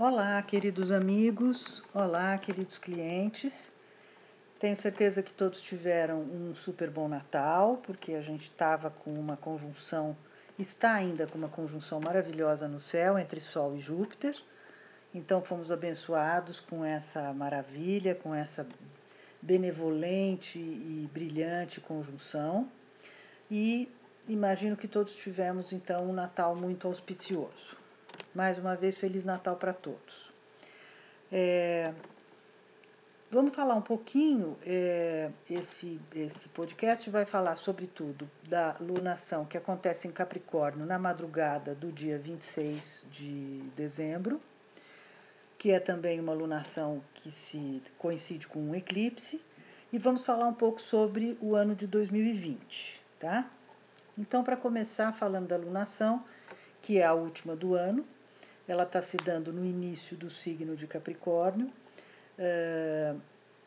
Olá, queridos amigos, olá, queridos clientes. Tenho certeza que todos tiveram um super bom Natal, porque a gente estava com uma conjunção, está ainda com uma conjunção maravilhosa no céu entre Sol e Júpiter. Então fomos abençoados com essa maravilha, com essa benevolente e brilhante conjunção. E imagino que todos tivemos então um Natal muito auspicioso. Mais uma vez, Feliz Natal para todos. É, vamos falar um pouquinho, é, esse, esse podcast vai falar sobretudo da lunação que acontece em Capricórnio na madrugada do dia 26 de dezembro, que é também uma lunação que se coincide com um eclipse, e vamos falar um pouco sobre o ano de 2020, tá? Então, para começar falando da lunação, que é a última do ano, ela está se dando no início do signo de Capricórnio, uh,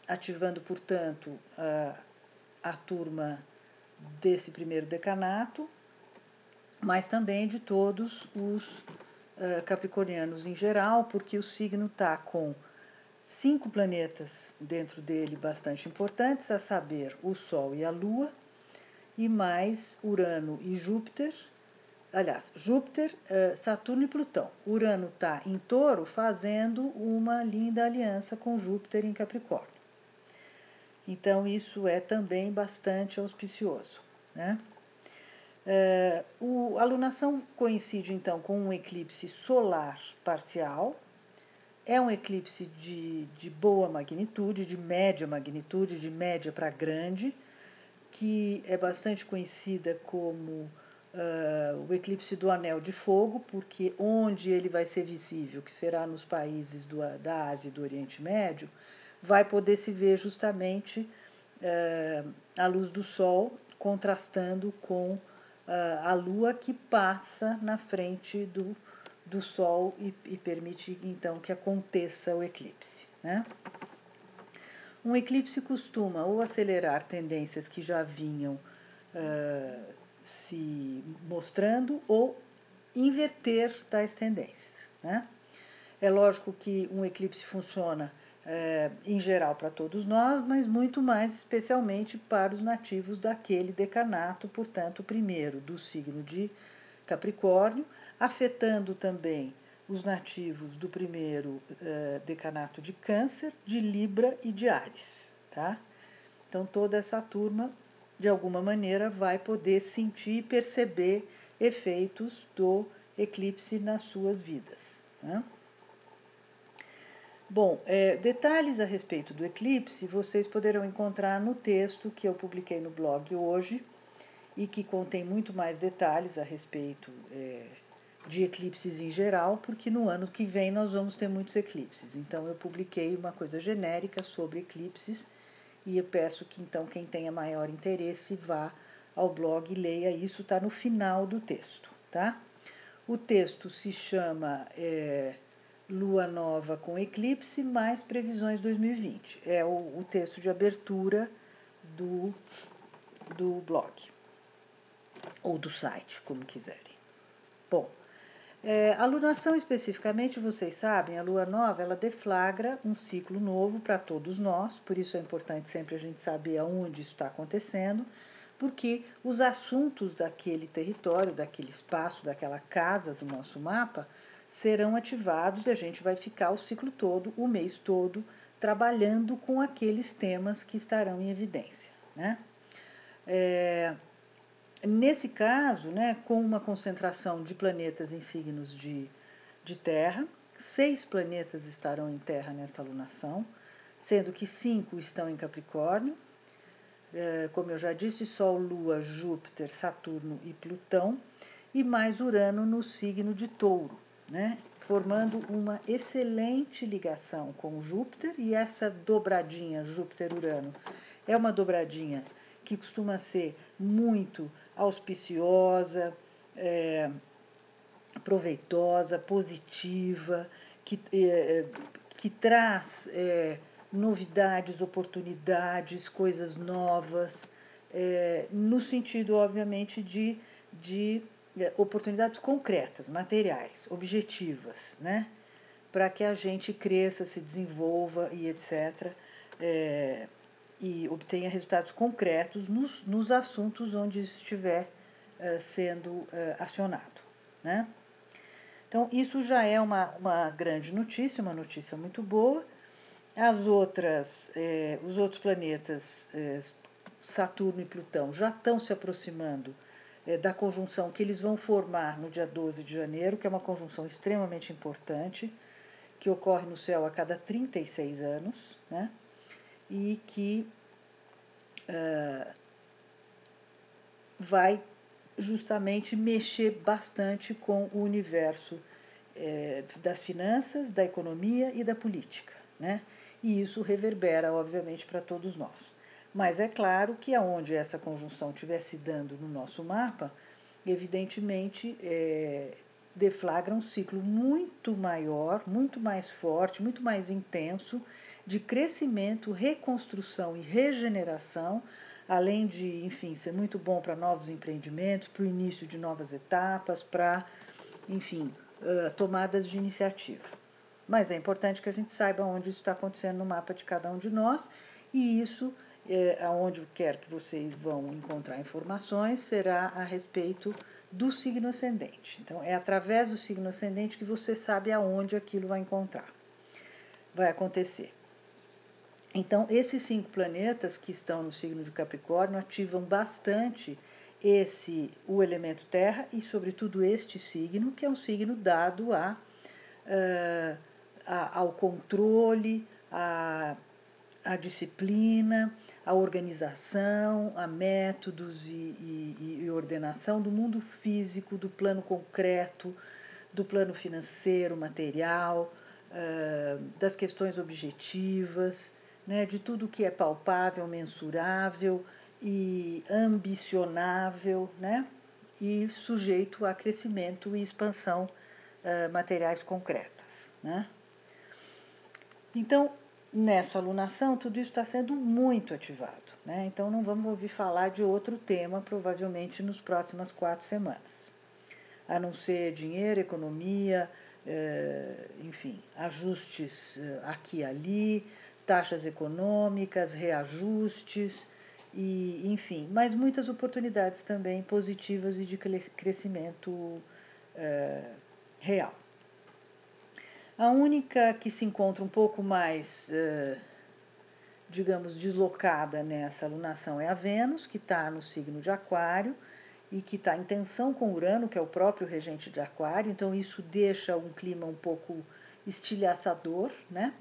ativando, portanto, a, a turma desse primeiro decanato, mas também de todos os uh, capricornianos em geral, porque o signo está com cinco planetas dentro dele bastante importantes, a saber, o Sol e a Lua, e mais Urano e Júpiter, aliás, Júpiter, eh, Saturno e Plutão. Urano está em touro fazendo uma linda aliança com Júpiter em Capricórnio. Então, isso é também bastante auspicioso. Né? Eh, o, a lunação coincide então com um eclipse solar parcial. É um eclipse de, de boa magnitude, de média magnitude, de média para grande, que é bastante conhecida como uh, o eclipse do Anel de Fogo, porque onde ele vai ser visível, que será nos países do, da Ásia e do Oriente Médio, vai poder se ver justamente uh, a luz do Sol contrastando com uh, a Lua que passa na frente do, do Sol e, e permite então que aconteça o eclipse. Né? Um eclipse costuma ou acelerar tendências que já vinham uh, se mostrando ou inverter tais tendências. Né? É lógico que um eclipse funciona é, em geral para todos nós, mas muito mais especialmente para os nativos daquele decanato, portanto, primeiro do signo de Capricórnio, afetando também os nativos do primeiro é, decanato de Câncer, de Libra e de Ares. Tá? Então, toda essa turma de alguma maneira, vai poder sentir e perceber efeitos do eclipse nas suas vidas. Né? Bom, é, detalhes a respeito do eclipse vocês poderão encontrar no texto que eu publiquei no blog hoje e que contém muito mais detalhes a respeito é, de eclipses em geral, porque no ano que vem nós vamos ter muitos eclipses. Então eu publiquei uma coisa genérica sobre eclipses e eu peço que então quem tenha maior interesse vá ao blog e leia isso, está no final do texto, tá? O texto se chama é, Lua Nova com Eclipse mais Previsões 2020. É o, o texto de abertura do, do blog, ou do site, como quiserem. Bom, é, a lunação especificamente, vocês sabem, a lua nova, ela deflagra um ciclo novo para todos nós, por isso é importante sempre a gente saber aonde isso está acontecendo, porque os assuntos daquele território, daquele espaço, daquela casa do nosso mapa serão ativados e a gente vai ficar o ciclo todo, o mês todo, trabalhando com aqueles temas que estarão em evidência. Né? É, Nesse caso, né, com uma concentração de planetas em signos de, de Terra, seis planetas estarão em Terra nesta lunação, sendo que cinco estão em Capricórnio, é, como eu já disse, Sol, Lua, Júpiter, Saturno e Plutão, e mais Urano no signo de Touro, né, formando uma excelente ligação com Júpiter, e essa dobradinha Júpiter-Urano é uma dobradinha que costuma ser muito auspiciosa, é, proveitosa, positiva, que, é, que traz é, novidades, oportunidades, coisas novas, é, no sentido, obviamente, de, de é, oportunidades concretas, materiais, objetivas, né? para que a gente cresça, se desenvolva e etc. E obtenha resultados concretos nos, nos assuntos onde estiver é, sendo é, acionado. Né? Então, isso já é uma, uma grande notícia, uma notícia muito boa. As outras, é, os outros planetas, é, Saturno e Plutão, já estão se aproximando é, da conjunção que eles vão formar no dia 12 de janeiro, que é uma conjunção extremamente importante, que ocorre no céu a cada 36 anos, né? E que uh, vai justamente mexer bastante com o universo é, das finanças, da economia e da política. Né? E isso reverbera, obviamente, para todos nós. Mas é claro que aonde essa conjunção estiver se dando no nosso mapa, evidentemente é, deflagra um ciclo muito maior, muito mais forte, muito mais intenso de crescimento, reconstrução e regeneração além de, enfim, ser muito bom para novos empreendimentos, para o início de novas etapas, para, enfim, uh, tomadas de iniciativa. Mas é importante que a gente saiba onde isso está acontecendo no mapa de cada um de nós, e isso, é, aonde quer que vocês vão encontrar informações, será a respeito do signo ascendente. Então, é através do signo ascendente que você sabe aonde aquilo vai encontrar, vai acontecer. Então, esses cinco planetas que estão no signo de Capricórnio ativam bastante esse o elemento Terra e, sobretudo, este signo, que é um signo dado a, uh, a ao controle, a, a disciplina, a organização, a métodos e, e, e ordenação do mundo físico, do plano concreto, do plano financeiro, material, uh, das questões objetivas né, de tudo que é palpável, mensurável e ambicionável, né, e sujeito a crescimento e expansão uh, materiais concretas. Né. Então, nessa alunação, tudo isso está sendo muito ativado. Né? Então, não vamos ouvir falar de outro tema, provavelmente, nas próximas quatro semanas. A não ser dinheiro, economia, eh, enfim, ajustes eh, aqui e ali, taxas econômicas, reajustes e, enfim, mas muitas oportunidades também positivas e de crescimento é, real. A única que se encontra um pouco mais, é, digamos, deslocada nessa alunação é a Vênus, que está no signo de Aquário e que está em tensão com Urano, que é o próprio regente de Aquário, então isso deixa um clima um pouco estilhaçador, né?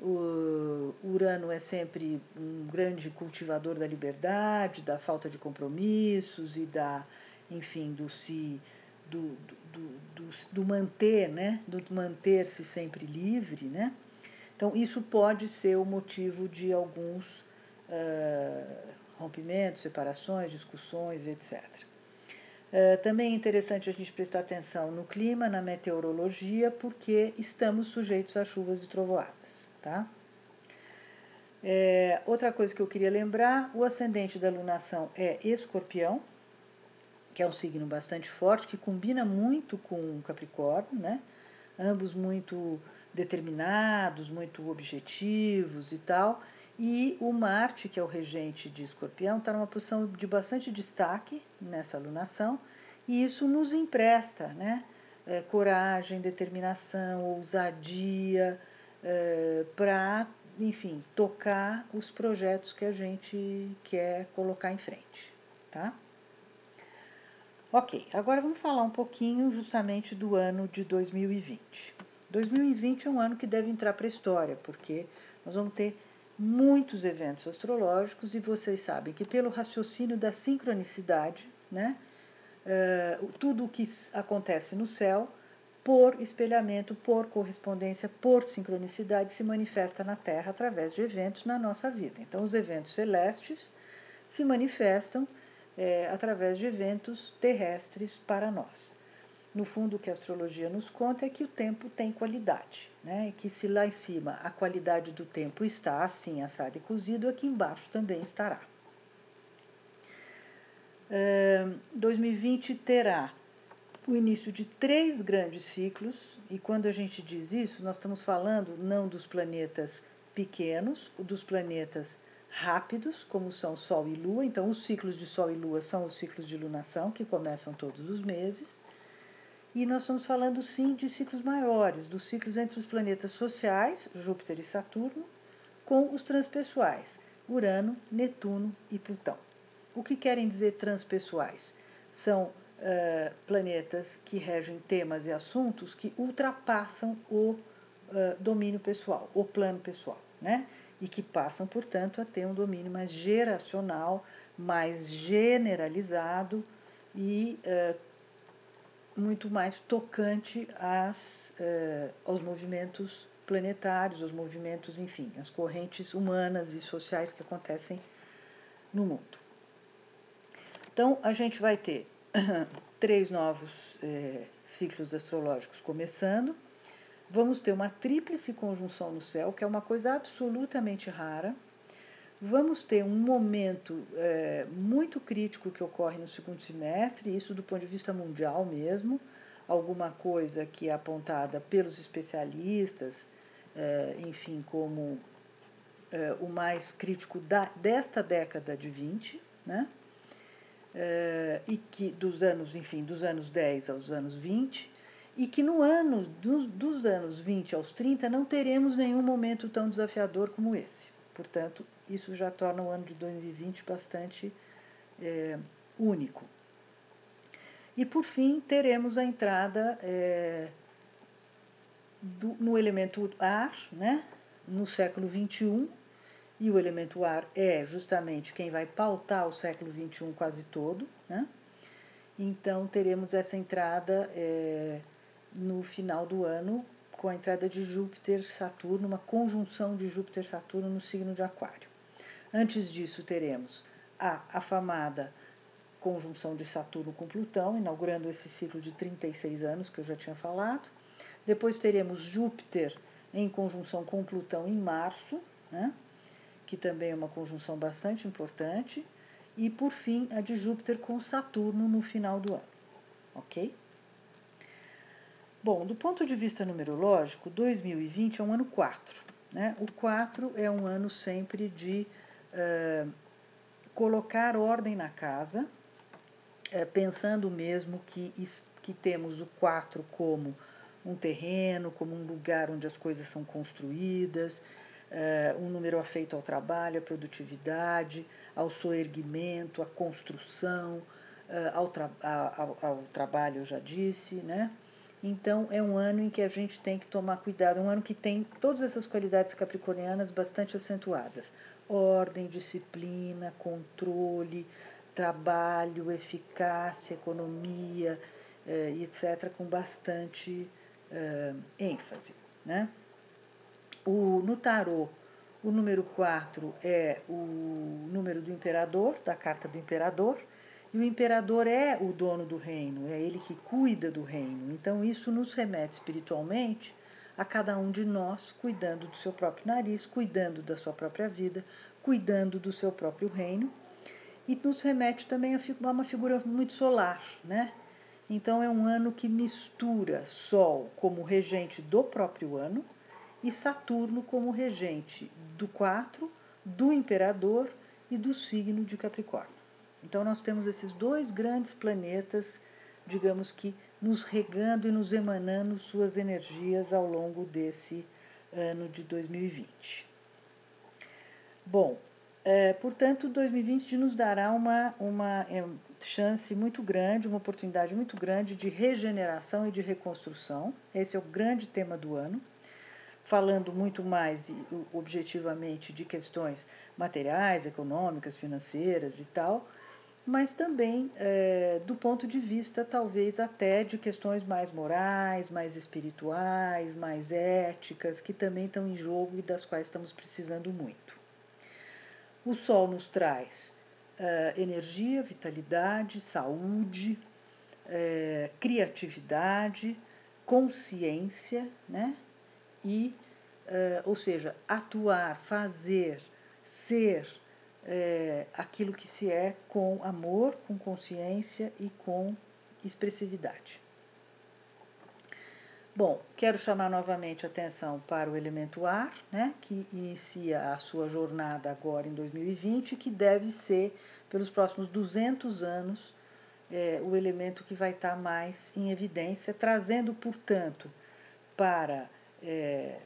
O Urano é sempre um grande cultivador da liberdade, da falta de compromissos e da, enfim, do se do, do, do, do manter, né? Do manter-se sempre livre, né? Então isso pode ser o motivo de alguns uh, rompimentos, separações, discussões, etc. É, também é interessante a gente prestar atenção no clima, na meteorologia, porque estamos sujeitos a chuvas e trovoadas. Tá? É, outra coisa que eu queria lembrar: o ascendente da lunação é escorpião, que é um signo bastante forte, que combina muito com Capricórnio, né? ambos muito determinados, muito objetivos e tal. E o Marte, que é o regente de Escorpião, está numa posição de bastante destaque nessa alunação, e isso nos empresta né, é, coragem, determinação, ousadia é, para, enfim, tocar os projetos que a gente quer colocar em frente. Tá? Ok, agora vamos falar um pouquinho justamente do ano de 2020. 2020 é um ano que deve entrar para a história, porque nós vamos ter muitos eventos astrológicos e vocês sabem que pelo raciocínio da sincronicidade, né, uh, tudo o que acontece no céu, por espelhamento, por correspondência, por sincronicidade, se manifesta na Terra através de eventos na nossa vida. Então, os eventos celestes se manifestam é, através de eventos terrestres para nós. No fundo, o que a astrologia nos conta é que o tempo tem qualidade, né? Que se lá em cima a qualidade do tempo está assim, assado e cozido, aqui embaixo também estará. 2020 terá o início de três grandes ciclos, e quando a gente diz isso, nós estamos falando não dos planetas pequenos, dos planetas rápidos, como são Sol e Lua. Então, os ciclos de Sol e Lua são os ciclos de lunação, que começam todos os meses. E nós estamos falando, sim, de ciclos maiores, dos ciclos entre os planetas sociais, Júpiter e Saturno, com os transpessoais, Urano, Netuno e Plutão. O que querem dizer transpessoais? São uh, planetas que regem temas e assuntos que ultrapassam o uh, domínio pessoal, o plano pessoal, né? E que passam, portanto, a ter um domínio mais geracional, mais generalizado e uh, muito mais tocante às, aos movimentos planetários, aos movimentos, enfim, as correntes humanas e sociais que acontecem no mundo. Então, a gente vai ter três novos é, ciclos astrológicos começando. Vamos ter uma tríplice conjunção no céu, que é uma coisa absolutamente rara. Vamos ter um momento é, muito crítico que ocorre no segundo semestre, isso do ponto de vista mundial mesmo, alguma coisa que é apontada pelos especialistas, é, enfim, como é, o mais crítico da, desta década de 20, né? e que dos anos, enfim, dos anos 10 aos anos 20, e que no ano dos, dos anos 20 aos 30 não teremos nenhum momento tão desafiador como esse. Portanto, isso já torna o ano de 2020 bastante é, único. E por fim, teremos a entrada é, do, no elemento ar, né, no século XXI, e o elemento ar é justamente quem vai pautar o século XXI quase todo. Né? Então, teremos essa entrada é, no final do ano, com a entrada de Júpiter-Saturno, uma conjunção de Júpiter-Saturno no signo de Aquário. Antes disso, teremos a afamada conjunção de Saturno com Plutão, inaugurando esse ciclo de 36 anos que eu já tinha falado. Depois teremos Júpiter em conjunção com Plutão em março, né? que também é uma conjunção bastante importante, e por fim a de Júpiter com Saturno no final do ano. Ok? Bom, do ponto de vista numerológico, 2020 é um ano 4. Né? O 4 é um ano sempre de colocar ordem na casa, pensando mesmo que, que temos o 4 como um terreno, como um lugar onde as coisas são construídas, um número afeito ao trabalho, à produtividade, ao soerguimento, à construção, ao, tra ao, ao, trabalho, eu já disse, né? Então, é um ano em que a gente tem que tomar cuidado, é um ano que tem todas essas qualidades capricornianas bastante acentuadas: ordem, disciplina, controle, trabalho, eficácia, economia, eh, etc., com bastante eh, ênfase. Né? O, no tarô, o número 4 é o número do imperador, da carta do imperador, e o imperador é o dono do reino, é ele que cuida do reino. Então, isso nos remete espiritualmente a cada um de nós cuidando do seu próprio nariz, cuidando da sua própria vida, cuidando do seu próprio reino. E nos remete também a uma figura muito solar, né? Então, é um ano que mistura Sol como regente do próprio ano e Saturno como regente do 4, do imperador e do signo de Capricórnio. Então nós temos esses dois grandes planetas, digamos que nos regando e nos emanando suas energias ao longo desse ano de 2020. Bom, é, portanto, 2020 nos dará uma, uma é, chance muito grande, uma oportunidade muito grande de regeneração e de reconstrução. Esse é o grande tema do ano falando muito mais objetivamente de questões materiais, econômicas, financeiras e tal, mas também é, do ponto de vista, talvez até de questões mais morais, mais espirituais, mais éticas, que também estão em jogo e das quais estamos precisando muito. O Sol nos traz é, energia, vitalidade, saúde, é, criatividade, consciência, né? e, ou seja, atuar, fazer, ser uh, aquilo que se é com amor, com consciência e com expressividade. Bom, quero chamar novamente a atenção para o elemento ar, né, que inicia a sua jornada agora em 2020, que deve ser, pelos próximos 200 anos, é, o elemento que vai estar mais em evidência, trazendo, portanto, para, é,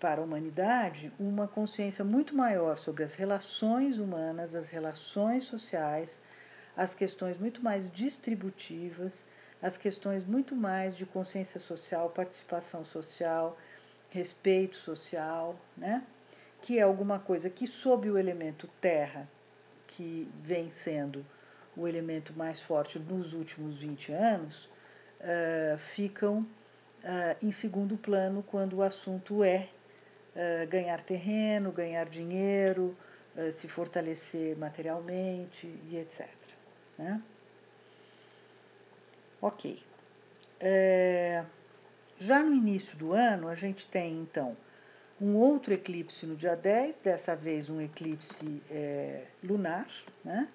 para a humanidade uma consciência muito maior sobre as relações humanas, as relações sociais, as questões muito mais distributivas as questões muito mais de consciência social, participação social, respeito social, né? que é alguma coisa que, sob o elemento terra, que vem sendo o elemento mais forte nos últimos 20 anos, uh, ficam uh, em segundo plano quando o assunto é ganhar terreno, ganhar dinheiro, se fortalecer materialmente e etc. Né? Ok. É, já no início do ano, a gente tem então um outro eclipse no dia 10, dessa vez um eclipse é, lunar, né?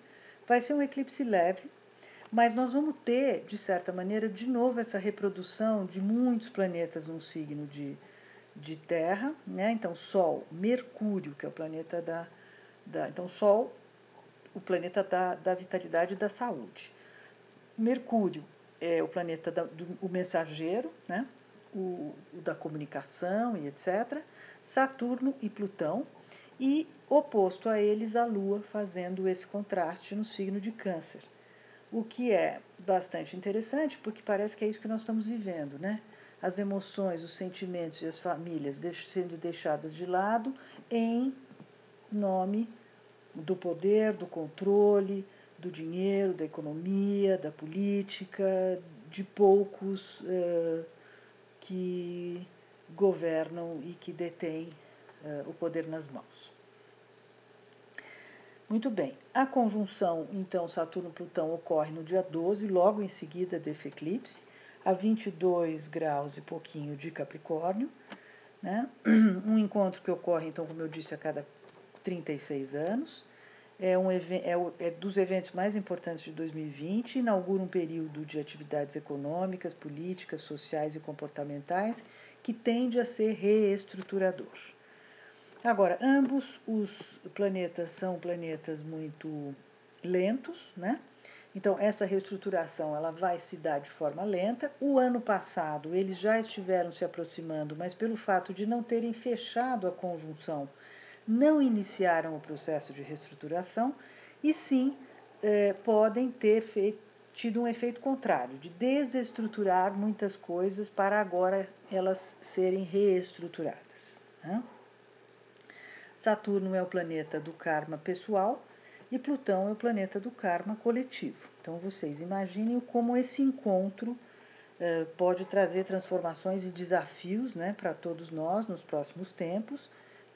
Vai ser um eclipse leve, mas nós vamos ter, de certa maneira, de novo essa reprodução de muitos planetas num signo de, de Terra, né? Então, Sol, Mercúrio, que é o planeta da. da então, Sol, o planeta da, da vitalidade e da saúde. Mercúrio, é o planeta da, do o mensageiro, né? O, o, da comunicação e etc. Saturno e Plutão, e oposto a eles a Lua, fazendo esse contraste no signo de Câncer. O que é bastante interessante, porque parece que é isso que nós estamos vivendo, né? As emoções, os sentimentos e as famílias sendo deixadas de lado em nome do poder, do controle, do dinheiro, da economia, da política, de poucos uh, que governam e que detêm uh, o poder nas mãos. Muito bem, a conjunção, então, Saturno-Plutão ocorre no dia 12, logo em seguida desse eclipse, a 22 graus e pouquinho de Capricórnio, né? um encontro que ocorre, então, como eu disse, a cada 36 anos é, um, é, é dos eventos mais importantes de 2020, inaugura um período de atividades econômicas, políticas, sociais e comportamentais que tende a ser reestruturador. Agora, ambos os planetas são planetas muito lentos, né? Então, essa reestruturação ela vai se dar de forma lenta. O ano passado, eles já estiveram se aproximando, mas pelo fato de não terem fechado a conjunção não iniciaram o processo de reestruturação e sim eh, podem ter feito, tido um efeito contrário, de desestruturar muitas coisas para agora elas serem reestruturadas. Né? Saturno é o planeta do karma pessoal e Plutão é o planeta do karma coletivo. Então vocês imaginem como esse encontro eh, pode trazer transformações e desafios né, para todos nós nos próximos tempos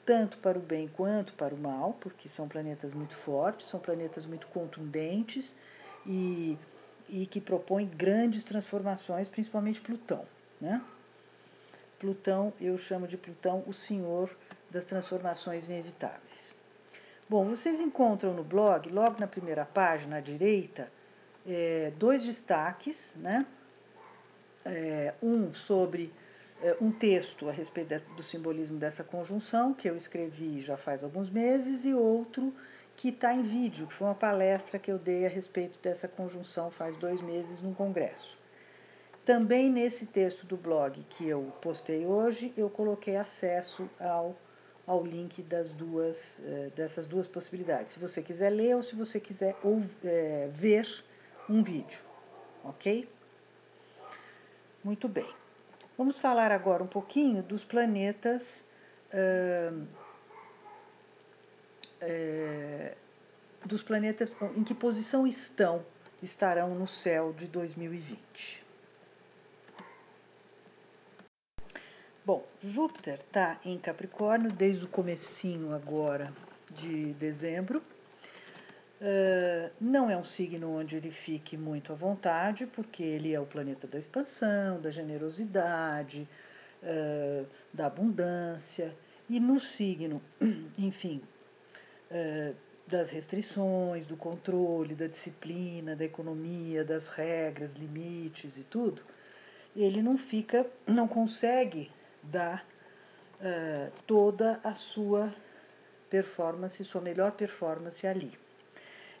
tanto para o bem quanto para o mal, porque são planetas muito fortes, são planetas muito contundentes e, e que propõem grandes transformações, principalmente Plutão. Né? Plutão, eu chamo de Plutão o senhor das transformações inevitáveis. Bom, vocês encontram no blog, logo na primeira página à direita, é, dois destaques, né? É, um sobre é, um texto a respeito do simbolismo dessa conjunção, que eu escrevi já faz alguns meses, e outro que está em vídeo, que foi uma palestra que eu dei a respeito dessa conjunção faz dois meses num congresso. Também nesse texto do blog que eu postei hoje, eu coloquei acesso ao, ao link das duas, é, dessas duas possibilidades, se você quiser ler ou se você quiser ou, é, ver um vídeo, ok? Muito bem. Vamos falar agora um pouquinho dos planetas. É, dos planetas em que posição estão, estarão no céu de 2020. Bom, Júpiter está em Capricórnio desde o comecinho agora de dezembro. Uh, não é um signo onde ele fique muito à vontade, porque ele é o planeta da expansão, da generosidade, uh, da abundância, e no signo, enfim, uh, das restrições, do controle, da disciplina, da economia, das regras, limites e tudo, ele não fica, não consegue dar uh, toda a sua performance, sua melhor performance ali.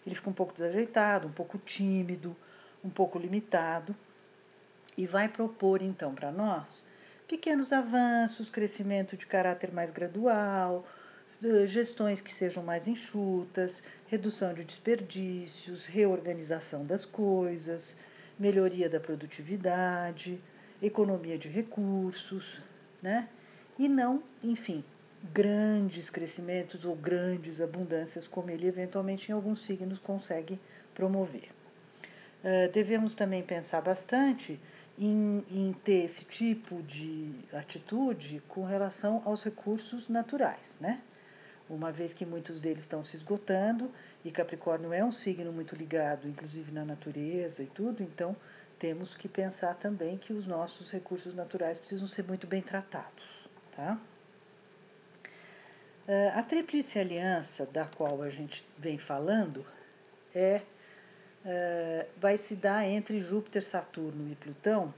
Ele fica um pouco desajeitado, um pouco tímido, um pouco limitado e vai propor então para nós pequenos avanços, crescimento de caráter mais gradual, gestões que sejam mais enxutas, redução de desperdícios, reorganização das coisas, melhoria da produtividade, economia de recursos, né? E não, enfim, grandes crescimentos ou grandes abundâncias, como ele eventualmente em alguns signos consegue promover. Uh, devemos também pensar bastante em, em, ter esse tipo de atitude com relação aos recursos naturais, né? Uma vez que muitos deles estão se esgotando e Capricórnio é um signo muito ligado, inclusive na natureza e tudo, então temos que pensar também que os nossos recursos naturais precisam ser muito bem tratados, tá? A Tríplice Aliança, da qual a gente vem falando, é eh, vai se dar entre Júpiter, Saturno e Plutão,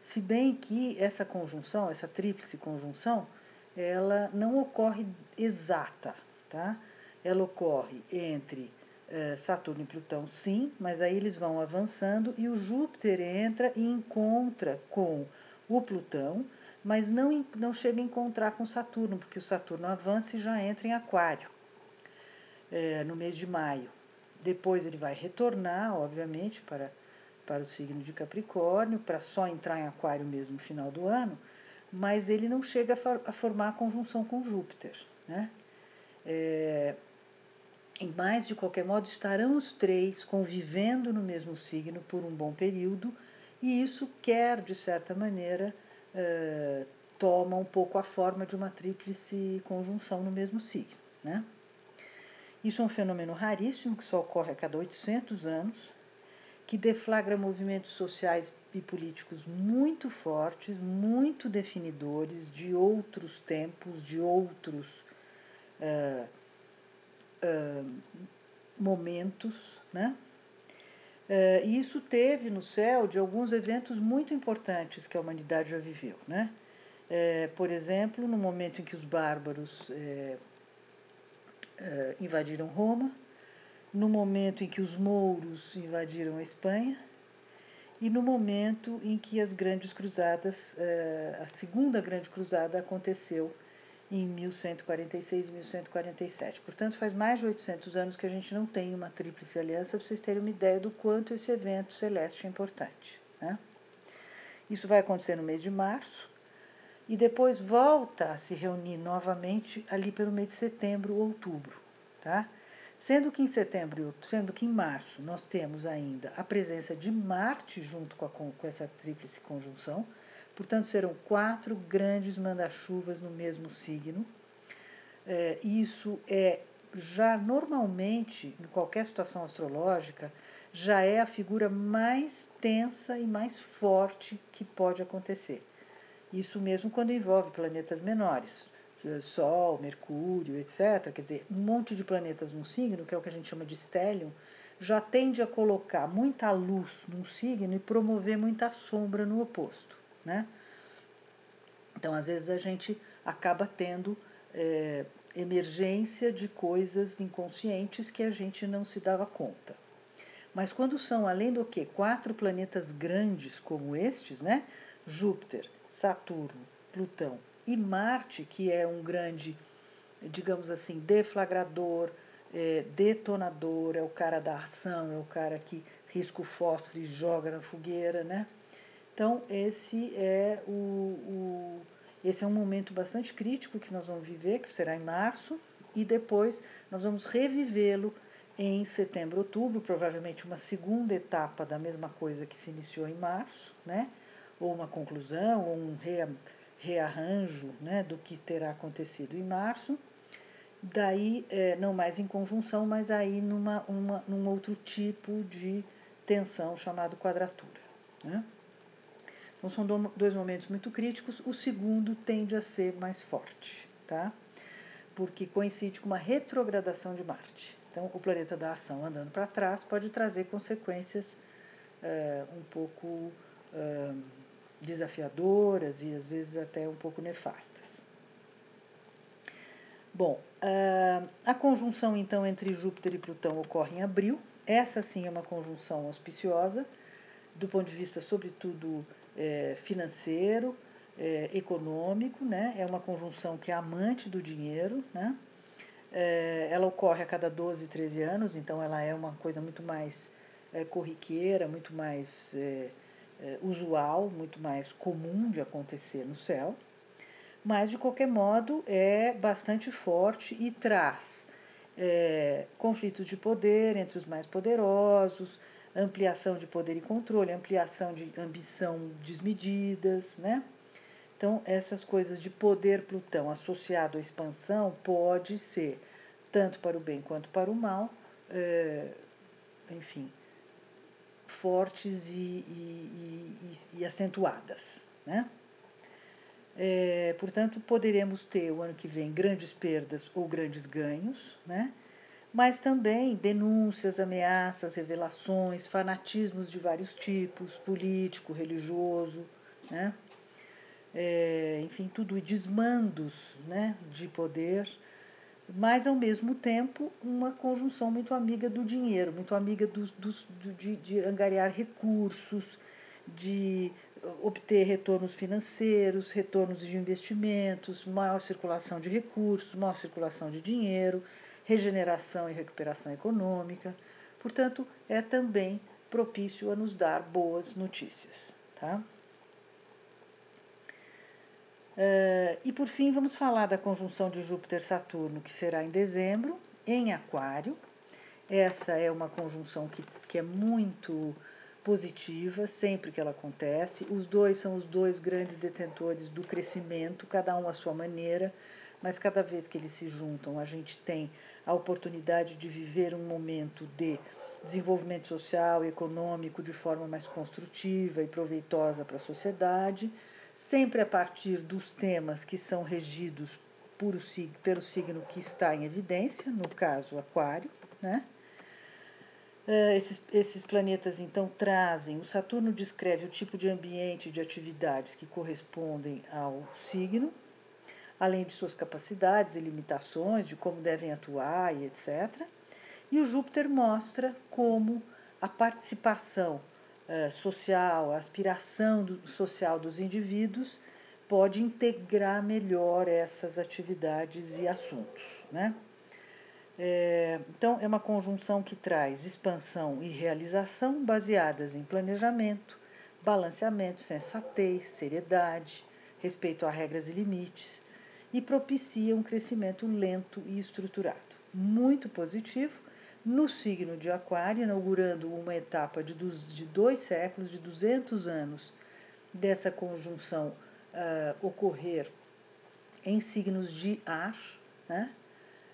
se bem que essa conjunção, essa tríplice conjunção, ela não ocorre exata, tá? Ela ocorre entre Saturno e Plutão, sim, mas aí eles vão avançando e o Júpiter entra e encontra com o Plutão, mas não, não chega a encontrar com Saturno, porque o Saturno avança e já entra em Aquário é, no mês de maio. Depois ele vai retornar, obviamente, para, para o signo de Capricórnio, para só entrar em Aquário mesmo no final do ano, mas ele não chega a, a formar a conjunção com Júpiter. Né? É, mas, de qualquer modo, estarão os três convivendo no mesmo signo por um bom período, e isso quer, de certa maneira, uh, toma um pouco a forma de uma tríplice conjunção no mesmo signo. Né? Isso é um fenômeno raríssimo que só ocorre a cada 800 anos, que deflagra movimentos sociais e políticos muito fortes, muito definidores de outros tempos, de outros uh, uh, momentos, né? Uh, e isso teve no céu de alguns eventos muito importantes que a humanidade já viveu, né? por exemplo, no momento em que os bárbaros uh, invadiram Roma, no momento em que os mouros invadiram a Espanha e no momento em que as grandes cruzadas, uh, a segunda grande cruzada aconteceu em 1146 e 1147. Portanto, faz mais de 800 anos que a gente não tem uma tríplice aliança, para vocês terem uma ideia do quanto esse evento celeste é importante. Né? Isso vai acontecer no mês de março, e depois volta a se reunir novamente ali pelo mês de setembro ou outubro, tá? Sendo que em setembro, sendo que em março nós temos ainda a presença de Marte junto com, a, com essa tríplice conjunção, portanto serão quatro grandes manda-chuvas no mesmo signo. É, isso é já normalmente, em qualquer situação astrológica, já é a figura mais tensa e mais forte que pode acontecer. Isso mesmo quando envolve planetas menores, Sol, Mercúrio, etc. Quer dizer, um monte de planetas num signo, que é o que a gente chama de stellium, já tende a colocar muita luz num signo e promover muita sombra no oposto, né? Então, às vezes, a gente acaba tendo é, emergência de coisas inconscientes que a gente não se dava conta. Mas quando são, além do que, quatro planetas grandes como estes, né? Júpiter, Saturno, Plutão e Marte, que é um grande, digamos assim, deflagrador, é, detonador, é o cara da ação, é o cara que risca o fósforo e joga na fogueira, né? Então, esse é, o, o, esse é um momento bastante crítico que nós vamos viver, que será em março, e depois nós vamos revivê-lo em setembro, outubro, provavelmente uma segunda etapa da mesma coisa que se iniciou em março, né? ou uma conclusão, ou um rearranjo né, do que terá acontecido em março. Daí, é, não mais em conjunção, mas aí numa, uma, num outro tipo de tensão chamado quadratura. Né? Então, são dois momentos muito críticos. O segundo tende a ser mais forte, tá? porque coincide com uma retrogradação de Marte. Então, o planeta da ação andando para trás pode trazer consequências é, um pouco desafiadoras e às vezes até um pouco nefastas. Bom, ah, a conjunção então entre Júpiter e Plutão ocorre em abril. Essa sim é uma conjunção auspiciosa, do ponto de vista, sobretudo, é, financeiro, é, econômico, né? É uma conjunção que é amante do dinheiro, né? É, ela ocorre a cada 12, 13 anos, então ela é uma coisa muito mais é, corriqueira, muito mais é, é, usual, muito mais comum de acontecer no céu. Mas, de qualquer modo, é bastante forte e traz conflitos de poder entre os mais poderosos, ampliação de poder e controle, ampliação de ambição desmedidas, né? Então, essas coisas de poder Plutão associado à expansão pode ser tanto para o bem quanto para o mal, é, enfim, fortes e, e, e, e acentuadas. Né? É, portanto, poderemos ter o ano que vem grandes perdas ou grandes ganhos, né? Mas também denúncias, ameaças, revelações, fanatismos de vários tipos, político, religioso, né? é, enfim, tudo, desmandos né, de poder, mas ao mesmo tempo uma conjunção muito amiga do dinheiro, muito amiga dos, de, de angariar recursos, de obter retornos financeiros, retornos de investimentos, maior circulação de recursos, maior circulação de dinheiro, regeneração e recuperação econômica. Portanto, é também propício a nos dar boas notícias. Tá? Uh, e por fim, vamos falar da conjunção de Júpiter-Saturno, que será em dezembro, em Aquário. Essa é uma conjunção que, que é muito positiva sempre que ela acontece. Os dois são os dois grandes detentores do crescimento, cada um à sua maneira, mas cada vez que eles se juntam, a gente tem a oportunidade de viver um momento de desenvolvimento social e econômico de forma mais construtiva e proveitosa para a sociedade sempre a partir dos temas que são regidos por o, pelo signo que está em evidência, no caso Aquário, né? Eh, esses, esses planetas então trazem, o Saturno descreve o tipo de ambiente de atividades que correspondem ao signo, além de suas capacidades e limitações, de como devem atuar e etc. E o Júpiter mostra como a participação eh, social, a aspiração social dos indivíduos pode integrar melhor essas atividades e assuntos. Né? É, então, é uma conjunção que traz expansão e realização baseadas em planejamento, balanceamento, sensatez, seriedade, respeito a regras e limites e propicia um crescimento lento e estruturado. Muito positivo no signo de Aquário, inaugurando uma etapa de, dois séculos, de 200 anos dessa conjunção uh, ocorrer em signos de ar, né?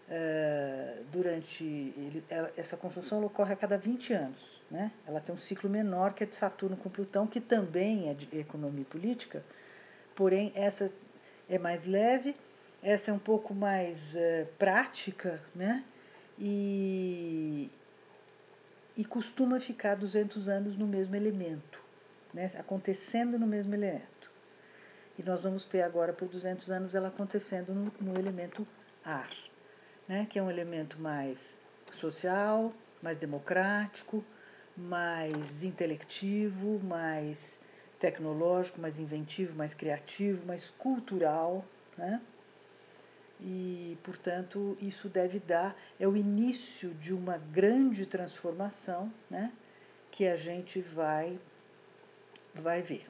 Uh, durante ele, é, essa conjunção ocorre a cada 20 anos, né? Ela tem um ciclo menor que é de Saturno com Plutão, que também é de economia e política, porém essa é mais leve, essa é um pouco mais uh, prática, né? e, e costuma ficar 200 anos no mesmo elemento, né? acontecendo no mesmo elemento. E nós vamos ter agora por 200 anos ela acontecendo no, no elemento ar, né? que é um elemento mais social, mais democrático, mais intelectivo, mais tecnológico, mais inventivo, mais criativo, mais cultural, né? E, portanto, isso deve dar, é o início de uma grande transformação né, que a gente vai, vai ver.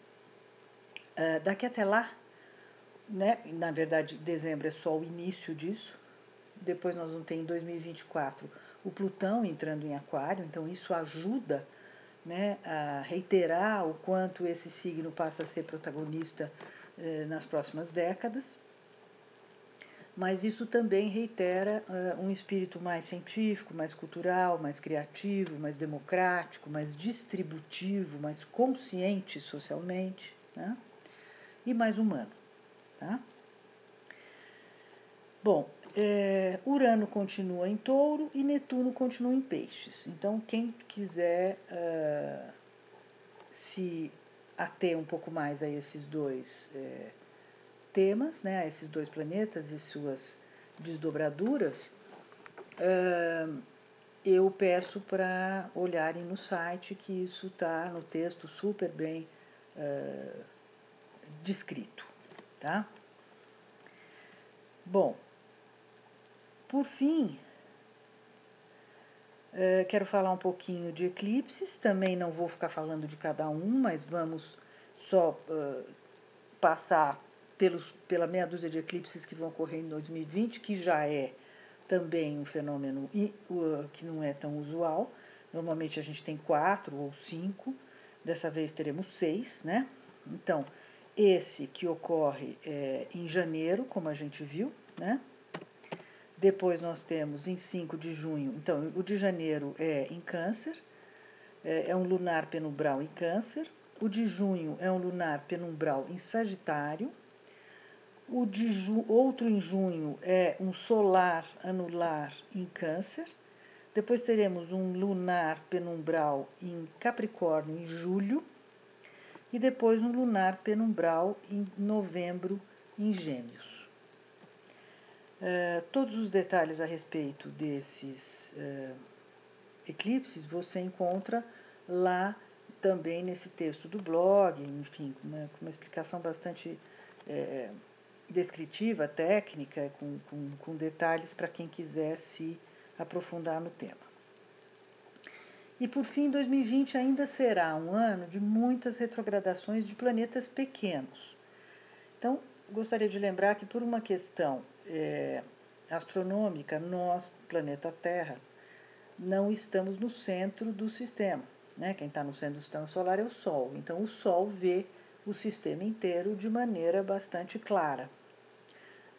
Uh, daqui até lá, né, na verdade, dezembro é só o início disso, depois nós vamos ter em 2024 o Plutão entrando em Aquário, então isso ajuda né, a reiterar o quanto esse signo passa a ser protagonista eh, nas próximas décadas mas isso também reitera uh, um espírito mais científico, mais cultural, mais criativo, mais democrático, mais distributivo, mais consciente socialmente né? e mais humano. Tá? Bom, é, Urano continua em touro e Netuno continua em peixes. Então, quem quiser uh, se ater um pouco mais a esses dois é, temas, né, a esses dois planetas e suas desdobraduras, uh, eu peço para olharem no site que isso está no texto super bem uh, descrito, tá? Bom, por fim, uh, quero falar um pouquinho de eclipses, também não vou ficar falando de cada um, mas vamos só passar pelos, pela meia dúzia de eclipses que vão ocorrer em 2020, que já é também um fenômeno que não é tão usual. Normalmente a gente tem quatro ou cinco, dessa vez teremos seis, né? Então, esse que ocorre é, em janeiro, como a gente viu, né? Depois nós temos em 5 de junho, então o de janeiro é em Câncer, é, é um lunar penumbral em Câncer. O de junho é um lunar penumbral em Sagitário. O outro em junho é um solar anular em Câncer. Depois teremos um lunar penumbral em Capricórnio em julho. E depois um lunar penumbral em novembro em Gêmeos. Uh, todos os detalhes a respeito desses uh, eclipses você encontra lá também nesse texto do blog, enfim, com uma, uma explicação bastante. É, descritiva, técnica, com, com, com detalhes para quem quiser se aprofundar no tema. E por fim, 2020 ainda será um ano de muitas retrogradações de planetas pequenos. Então, gostaria de lembrar que, por uma questão é, astronômica, nós, planeta Terra, não estamos no centro do sistema. Né? Quem está no centro do sistema solar é o Sol. Então, o Sol vê o sistema inteiro de maneira bastante clara,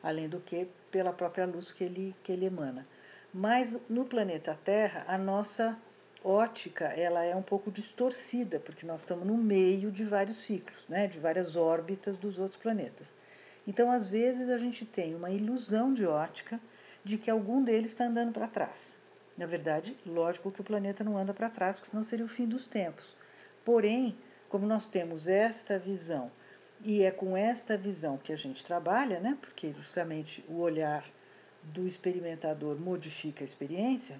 além do que pela própria luz que ele, que ele emana. Mas no planeta Terra, a nossa ótica ela é um pouco distorcida, porque nós estamos no meio de vários ciclos, né, de várias órbitas dos outros planetas. Então, às vezes, a gente tem uma ilusão de ótica de que algum deles está andando para trás. Na verdade, lógico que o planeta não anda para trás, porque senão seria o fim dos tempos. Porém, como nós temos esta visão, e é com esta visão que a gente trabalha, né? porque justamente o olhar do experimentador modifica a experiência,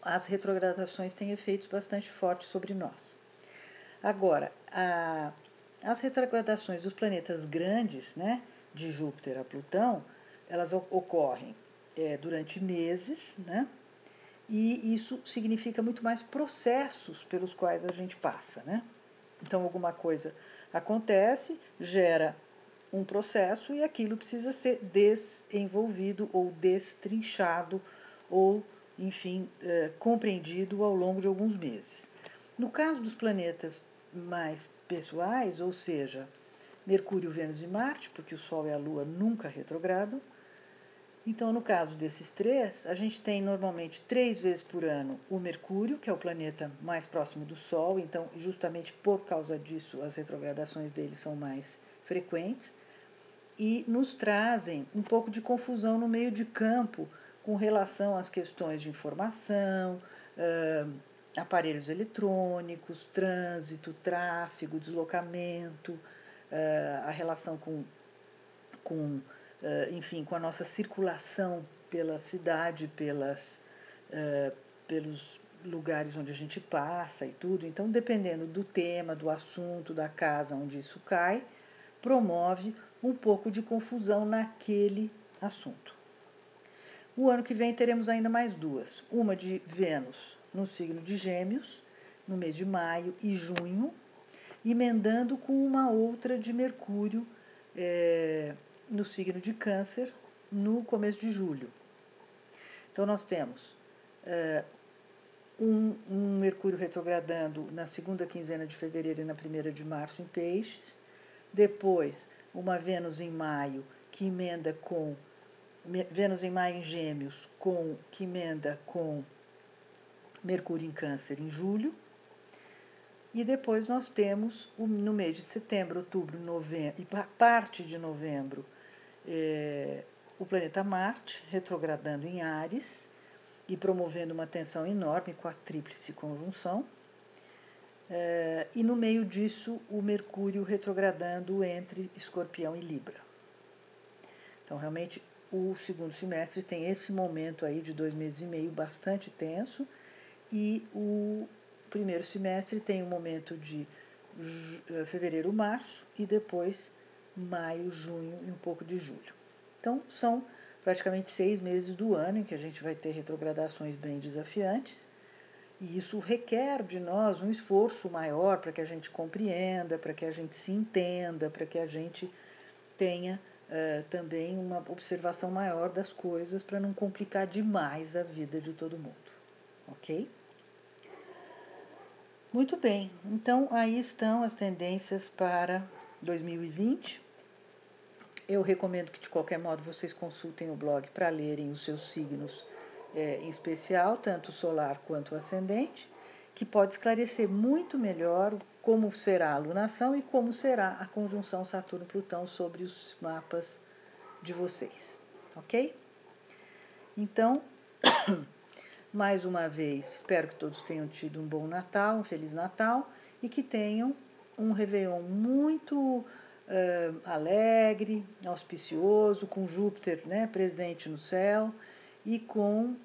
as retrogradações têm efeitos bastante fortes sobre nós. Agora, a, as retrogradações dos planetas grandes, né, de Júpiter a Plutão, elas ocorrem é, durante meses, né, e isso significa muito mais processos pelos quais a gente passa, né? Então alguma coisa acontece, gera um processo e aquilo precisa ser desenvolvido ou destrinchado ou, enfim, é, compreendido ao longo de alguns meses. No caso dos planetas mais pessoais, ou seja, Mercúrio, Vênus e Marte, porque o Sol e a Lua nunca retrogradam, então, no caso desses três, a gente tem normalmente três vezes por ano o Mercúrio, que é o planeta mais próximo do Sol, então, justamente por causa disso, as retrogradações dele são mais frequentes. E nos trazem um pouco de confusão no meio de campo com relação às questões de informação, aparelhos eletrônicos, trânsito, tráfego, deslocamento, a relação com, com enfim, com a nossa circulação pela cidade, pelas, pelos lugares onde a gente passa e tudo. Então, dependendo do tema, do assunto, da casa onde isso cai, promove um pouco de confusão naquele assunto. O ano que vem teremos ainda mais duas: uma de Vênus no signo de Gêmeos, no mês de maio e junho, emendando com uma outra de Mercúrio. É, no signo de Câncer no começo de julho. Então, nós temos uh, um, um, Mercúrio retrogradando na segunda quinzena de fevereiro e na primeira de março em Peixes, depois uma Vênus em maio que emenda com Vênus em maio em Gêmeos, com que emenda com Mercúrio em Câncer em julho. E depois nós temos no mês de setembro, outubro, novembro e parte de novembro é, o planeta Marte retrogradando em Ares e promovendo uma tensão enorme com a tríplice conjunção. Uh, e no meio disso, o Mercúrio retrogradando entre Escorpião e Libra. Então, realmente, o segundo semestre tem esse momento aí de dois meses e meio bastante tenso, e o primeiro semestre tem um momento de eh, fevereiro, março, e depois maio, junho e um pouco de julho. Então, são praticamente seis meses do ano em que a gente vai ter retrogradações bem desafiantes e isso requer de nós um esforço maior para que a gente compreenda, para que a gente se entenda, para que a gente tenha uh, também uma observação maior das coisas para não complicar demais a vida de todo mundo. Ok? Muito bem, então aí estão as tendências para 2020. Eu recomendo que, de qualquer modo, vocês consultem o blog para lerem os seus signos é, em especial, tanto o solar quanto o ascendente, que pode esclarecer muito melhor como será a alunação e como será a conjunção Saturno-Plutão sobre os mapas de vocês, ok? Então, mais uma vez, espero que todos tenham tido um bom Natal, um Feliz Natal e que tenham um Réveillon muito uh, alegre, auspicioso, com Júpiter né, presente no céu e com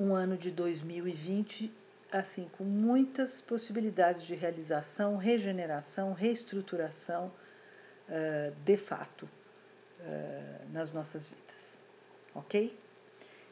um ano de 2020 assim com muitas possibilidades de realização, regeneração, reestruturação uh, de fato uh, nas nossas vidas. Ok?